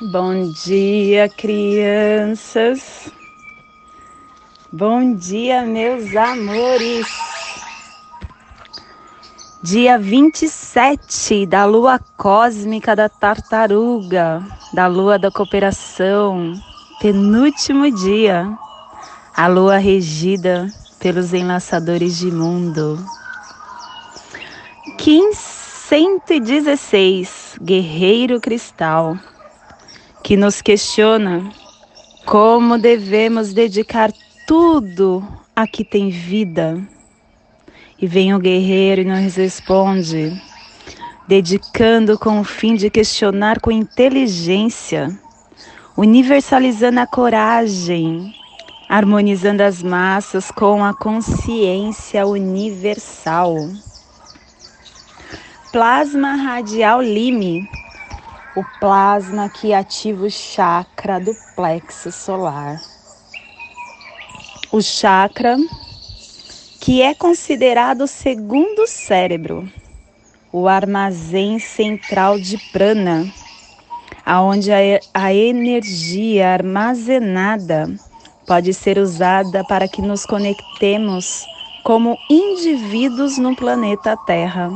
Bom dia, crianças. Bom dia, meus amores. Dia 27 da lua cósmica da tartaruga, da lua da cooperação, penúltimo dia. A lua regida pelos enlaçadores de mundo. 1516, guerreiro cristal que nos questiona como devemos dedicar tudo a que tem vida. E vem o guerreiro e nos responde, dedicando com o fim de questionar com inteligência, universalizando a coragem, harmonizando as massas com a consciência universal. Plasma radial Lime o plasma que ativa o chakra do plexo solar. O chakra que é considerado o segundo cérebro, o armazém central de prana, aonde a, a energia armazenada pode ser usada para que nos conectemos como indivíduos no planeta Terra.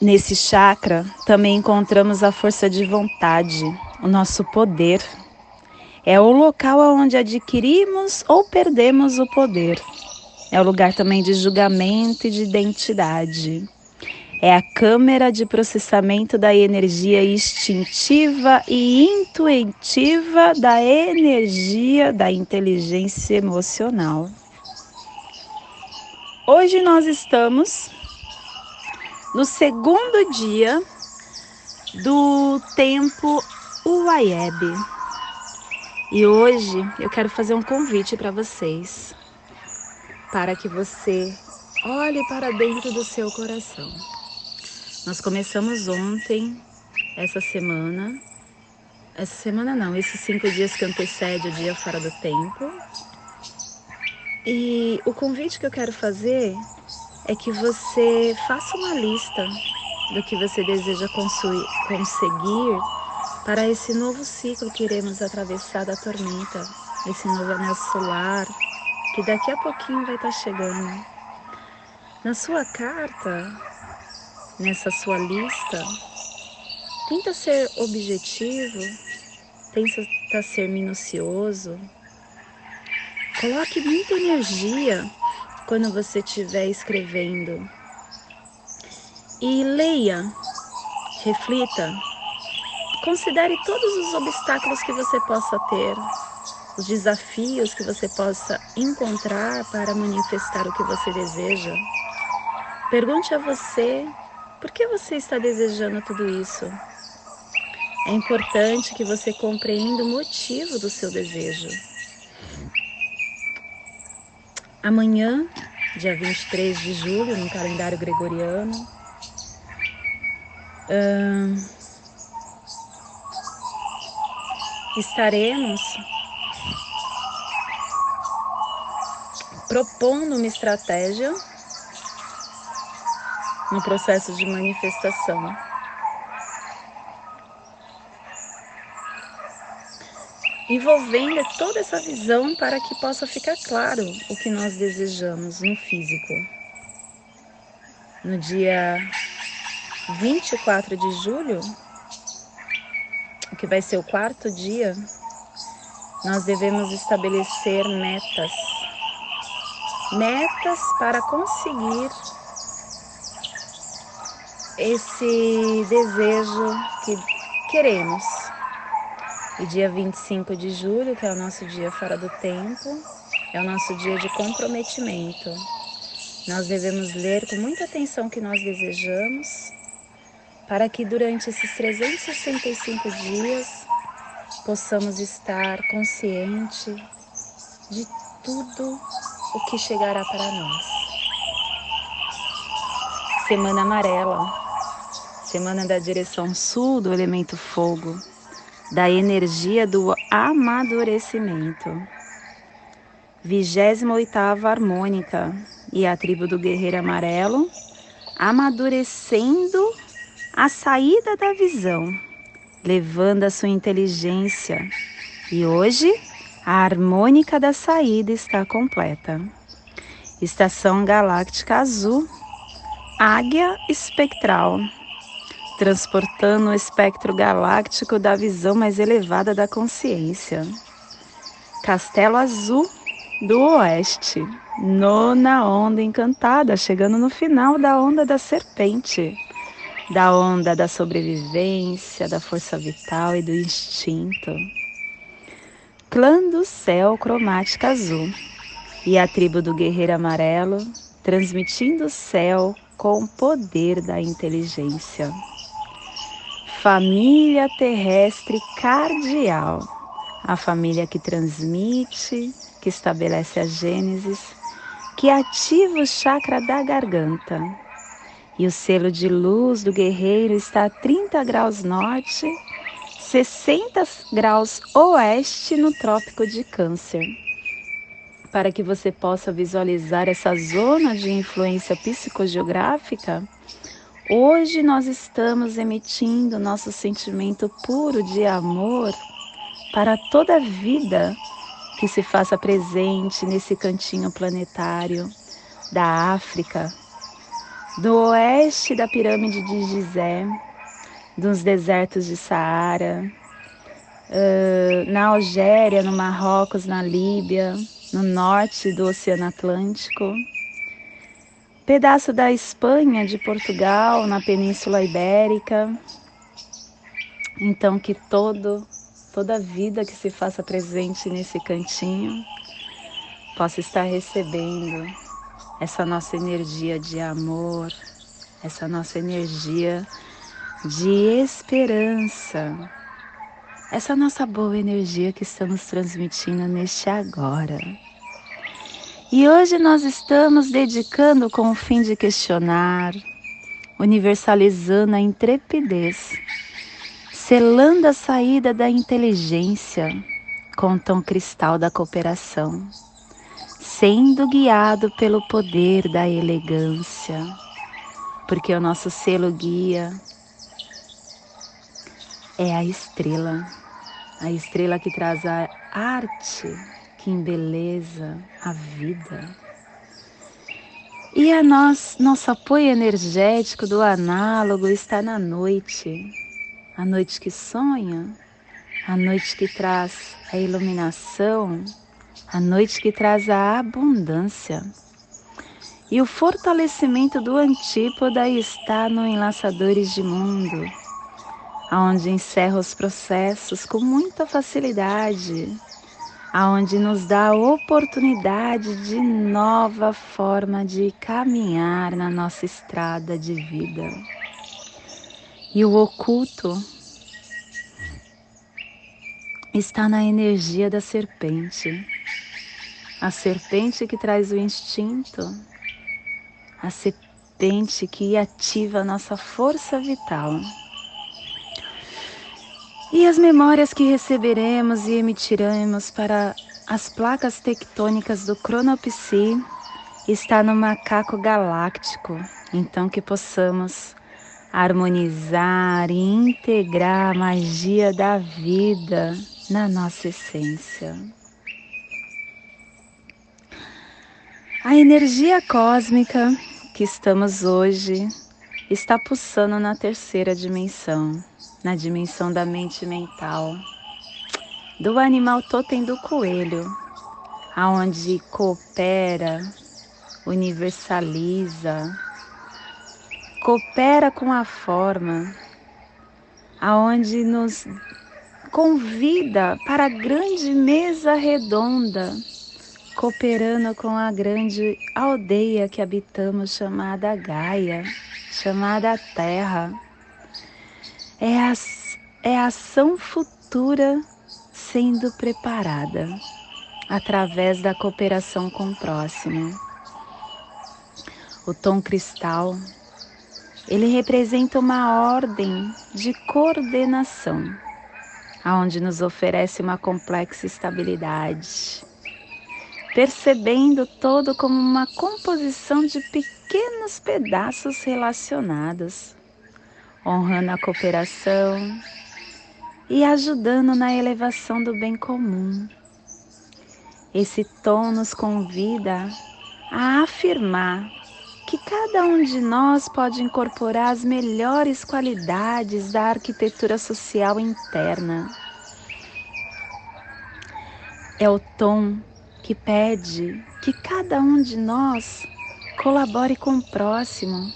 Nesse chakra também encontramos a força de vontade, o nosso poder. É o local onde adquirimos ou perdemos o poder. É o lugar também de julgamento e de identidade. É a câmera de processamento da energia instintiva e intuitiva da energia da inteligência emocional. Hoje nós estamos no segundo dia do tempo Uaieb. E hoje eu quero fazer um convite para vocês, para que você olhe para dentro do seu coração. Nós começamos ontem, essa semana, essa semana não, esses cinco dias que antecede o dia fora do tempo. E o convite que eu quero fazer é que você faça uma lista do que você deseja conseguir para esse novo ciclo que iremos atravessar da tormenta, esse novo anel solar, que daqui a pouquinho vai estar chegando. Na sua carta, nessa sua lista, tenta ser objetivo, tenta ser minucioso, coloque muita energia quando você estiver escrevendo. E leia, reflita, considere todos os obstáculos que você possa ter, os desafios que você possa encontrar para manifestar o que você deseja. Pergunte a você por que você está desejando tudo isso. É importante que você compreenda o motivo do seu desejo. Amanhã, dia 23 de julho, no calendário gregoriano, estaremos propondo uma estratégia no processo de manifestação. Envolvendo toda essa visão para que possa ficar claro o que nós desejamos no físico. No dia 24 de julho, que vai ser o quarto dia, nós devemos estabelecer metas. Metas para conseguir esse desejo que queremos e dia 25 de julho, que é o nosso dia fora do tempo, é o nosso dia de comprometimento. Nós devemos ler com muita atenção o que nós desejamos, para que durante esses 365 dias possamos estar consciente de tudo o que chegará para nós. Semana amarela, semana da direção sul do elemento fogo da energia do amadurecimento. 28 harmônica e a tribo do guerreiro amarelo amadurecendo a saída da visão, levando a sua inteligência. E hoje, a harmônica da saída está completa. Estação Galáctica Azul, Águia Espectral, transportando o espectro galáctico da visão mais elevada da consciência. Castelo Azul do Oeste, nona onda encantada, chegando no final da onda da serpente, da onda da sobrevivência, da força vital e do instinto. Clã do céu cromática azul e a tribo do guerreiro amarelo transmitindo o céu com o poder da inteligência. Família terrestre cardial, a família que transmite, que estabelece a Gênesis, que ativa o chakra da garganta. E o selo de luz do guerreiro está a 30 graus norte, 60 graus oeste no Trópico de Câncer para que você possa visualizar essa zona de influência psicogeográfica, hoje nós estamos emitindo nosso sentimento puro de amor para toda a vida que se faça presente nesse cantinho planetário da África, do oeste da pirâmide de Gizé, dos desertos de Saara, na Algéria, no Marrocos, na Líbia, no norte do Oceano Atlântico, pedaço da Espanha, de Portugal, na Península Ibérica. Então que todo toda vida que se faça presente nesse cantinho possa estar recebendo essa nossa energia de amor, essa nossa energia de esperança, essa nossa boa energia que estamos transmitindo neste agora. E hoje nós estamos dedicando com o fim de questionar, universalizando a intrepidez, selando a saída da inteligência com o tom cristal da cooperação, sendo guiado pelo poder da elegância, porque o nosso selo guia é a estrela, a estrela que traz a arte, que embeleza a vida. E a nós, nosso apoio energético do análogo está na noite, a noite que sonha, a noite que traz a iluminação, a noite que traz a abundância. E o fortalecimento do antípoda está no Enlaçadores de Mundo aonde encerra os processos com muita facilidade, aonde nos dá a oportunidade de nova forma de caminhar na nossa estrada de vida. E o oculto está na energia da serpente. A serpente que traz o instinto, a serpente que ativa a nossa força vital. E as memórias que receberemos e emitiremos para as placas tectônicas do Cronopsi está no macaco galáctico, então que possamos harmonizar e integrar a magia da vida na nossa essência. A energia cósmica que estamos hoje está pulsando na terceira dimensão na dimensão da mente mental, do animal totem do coelho, aonde coopera, universaliza, coopera com a forma, aonde nos convida para a grande mesa redonda, cooperando com a grande aldeia que habitamos chamada Gaia, chamada Terra é a, é a ação futura sendo preparada através da cooperação com o próximo. O tom cristal, ele representa uma ordem de coordenação, aonde nos oferece uma complexa estabilidade, percebendo todo como uma composição de pequenos pedaços relacionados honrando a cooperação e ajudando na elevação do bem comum. Esse tom nos convida a afirmar que cada um de nós pode incorporar as melhores qualidades da arquitetura social interna. É o tom que pede que cada um de nós colabore com o próximo,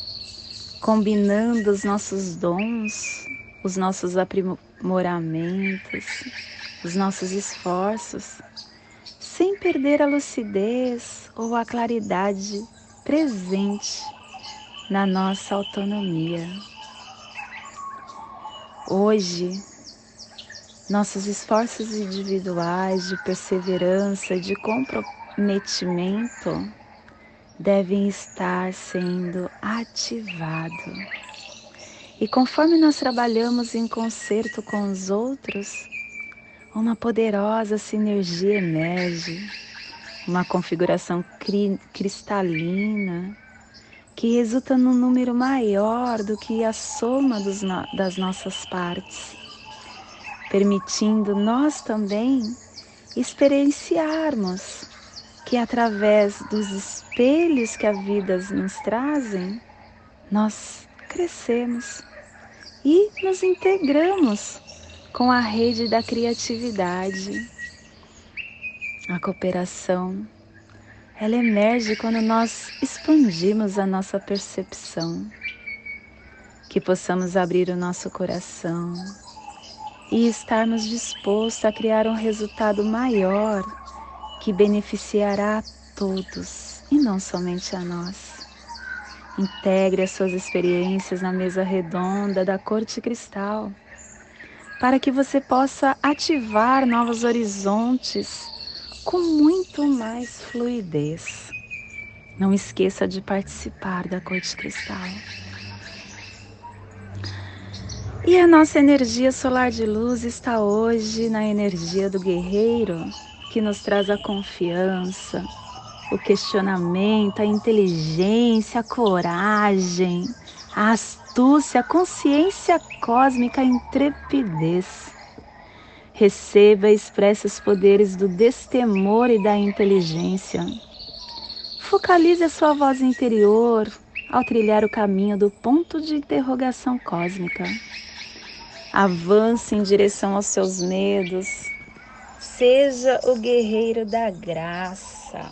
combinando os nossos dons, os nossos aprimoramentos, os nossos esforços, sem perder a lucidez ou a claridade presente na nossa autonomia. Hoje, nossos esforços individuais de perseverança, de comprometimento devem estar sendo ativados. E conforme nós trabalhamos em concerto com os outros, uma poderosa sinergia emerge, uma configuração cri cristalina que resulta num número maior do que a soma das nossas partes, permitindo nós também experienciarmos que através dos espelhos que a vida nos trazem, nós crescemos e nos integramos com a rede da criatividade. A cooperação, ela emerge quando nós expandimos a nossa percepção, que possamos abrir o nosso coração e estarmos dispostos a criar um resultado maior que beneficiará a todos e não somente a nós. Integre as suas experiências na mesa redonda da corte cristal, para que você possa ativar novos horizontes com muito mais fluidez. Não esqueça de participar da corte cristal. E a nossa energia solar de luz está hoje na energia do guerreiro, que nos traz a confiança, o questionamento, a inteligência, a coragem, a astúcia, a consciência cósmica, a intrepidez. Receba e expresse os poderes do destemor e da inteligência. Focalize a sua voz interior ao trilhar o caminho do ponto de interrogação cósmica. Avance em direção aos seus medos. Seja o guerreiro da graça.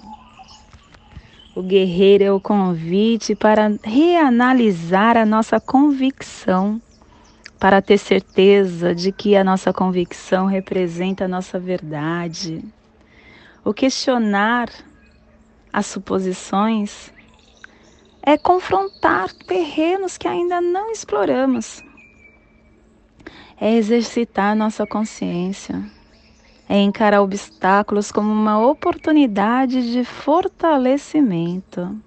O guerreiro é o convite para reanalisar a nossa convicção, para ter certeza de que a nossa convicção representa a nossa verdade. O questionar as suposições é confrontar terrenos que ainda não exploramos, é exercitar nossa consciência é encarar obstáculos como uma oportunidade de fortalecimento,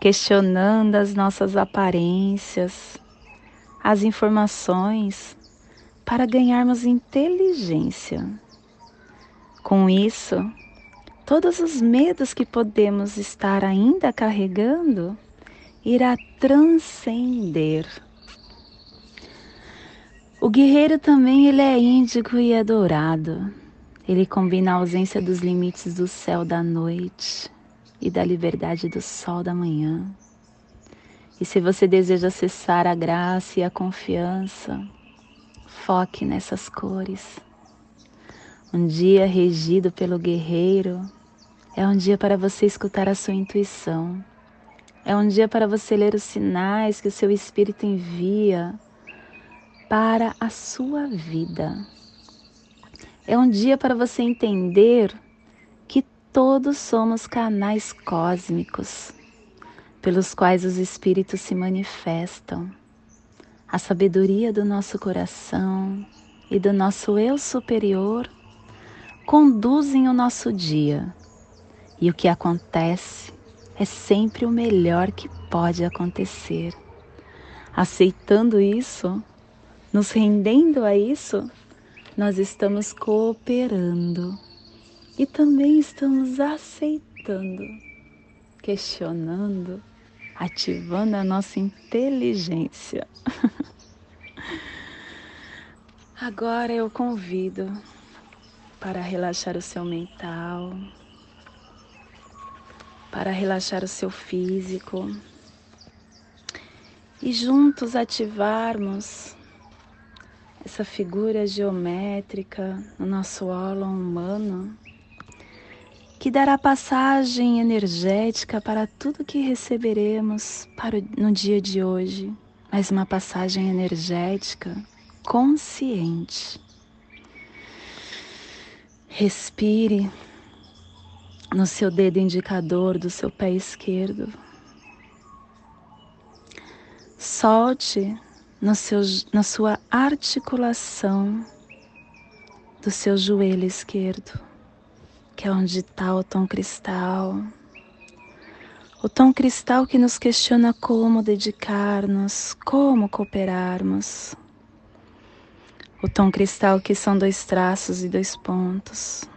questionando as nossas aparências, as informações, para ganharmos inteligência. Com isso, todos os medos que podemos estar ainda carregando irá transcender o guerreiro também ele é índigo e é dourado. Ele combina a ausência dos limites do céu da noite e da liberdade do sol da manhã. E se você deseja acessar a graça e a confiança, foque nessas cores. Um dia regido pelo guerreiro é um dia para você escutar a sua intuição. É um dia para você ler os sinais que o seu espírito envia para a sua vida. É um dia para você entender que todos somos canais cósmicos pelos quais os espíritos se manifestam. A sabedoria do nosso coração e do nosso eu superior conduzem o nosso dia. E o que acontece é sempre o melhor que pode acontecer. Aceitando isso, nos rendendo a isso, nós estamos cooperando e também estamos aceitando, questionando, ativando a nossa inteligência. Agora eu convido para relaxar o seu mental, para relaxar o seu físico e juntos ativarmos essa figura geométrica no nosso ólon humano que dará passagem energética para tudo que receberemos para no dia de hoje, mas uma passagem energética consciente. Respire no seu dedo indicador do seu pé esquerdo. Solte no seu, na sua articulação do seu joelho esquerdo, que é onde está o tom cristal. O tom cristal que nos questiona como dedicar-nos, como cooperarmos. O tom cristal que são dois traços e dois pontos.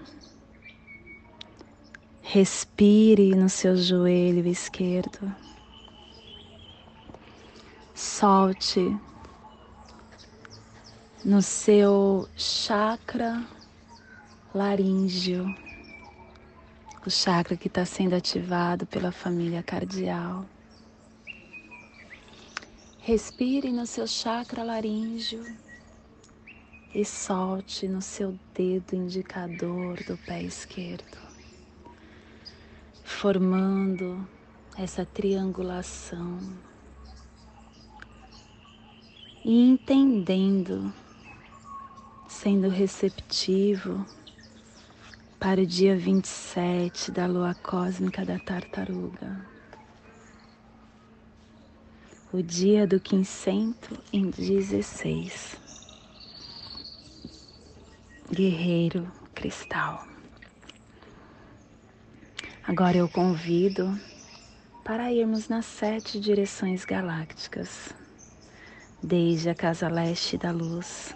Respire no seu joelho esquerdo. Solte no seu chakra laríngeo, o chakra que está sendo ativado pela família cardial. Respire no seu chakra laríngeo e solte no seu dedo indicador do pé esquerdo, formando essa triangulação e entendendo sendo receptivo para o dia 27 da lua cósmica da tartaruga, o dia do quincento em 16. Guerreiro Cristal. Agora eu convido para irmos nas sete direções galácticas, desde a casa leste da luz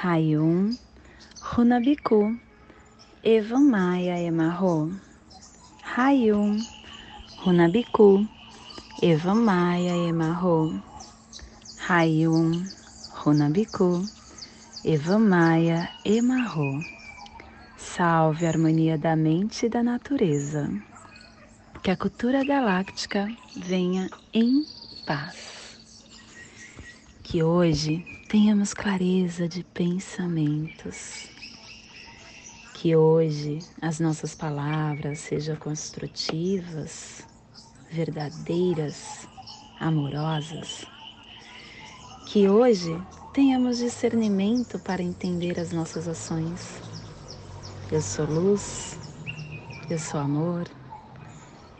Rayum, Runabiku, Evamaya Emarro. Rayum, Runabiku, Evamaya Emarro. Rayum, Runabiku, Evamaya Emarro. Salve a harmonia da mente e da natureza. Que a cultura galáctica venha em paz. Que hoje tenhamos clareza de pensamentos. Que hoje as nossas palavras sejam construtivas, verdadeiras, amorosas. Que hoje tenhamos discernimento para entender as nossas ações. Eu sou luz, eu sou amor,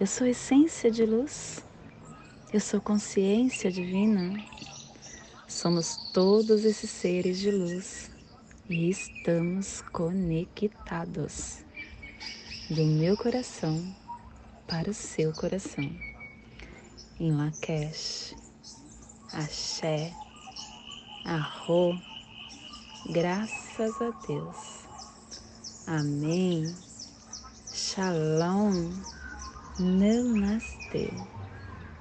eu sou essência de luz, eu sou consciência divina. Somos todos esses seres de luz e estamos conectados do meu coração para o seu coração. Em Lakesh, Axé, Arro. Graças a Deus. Amém. Shalom. Namastê.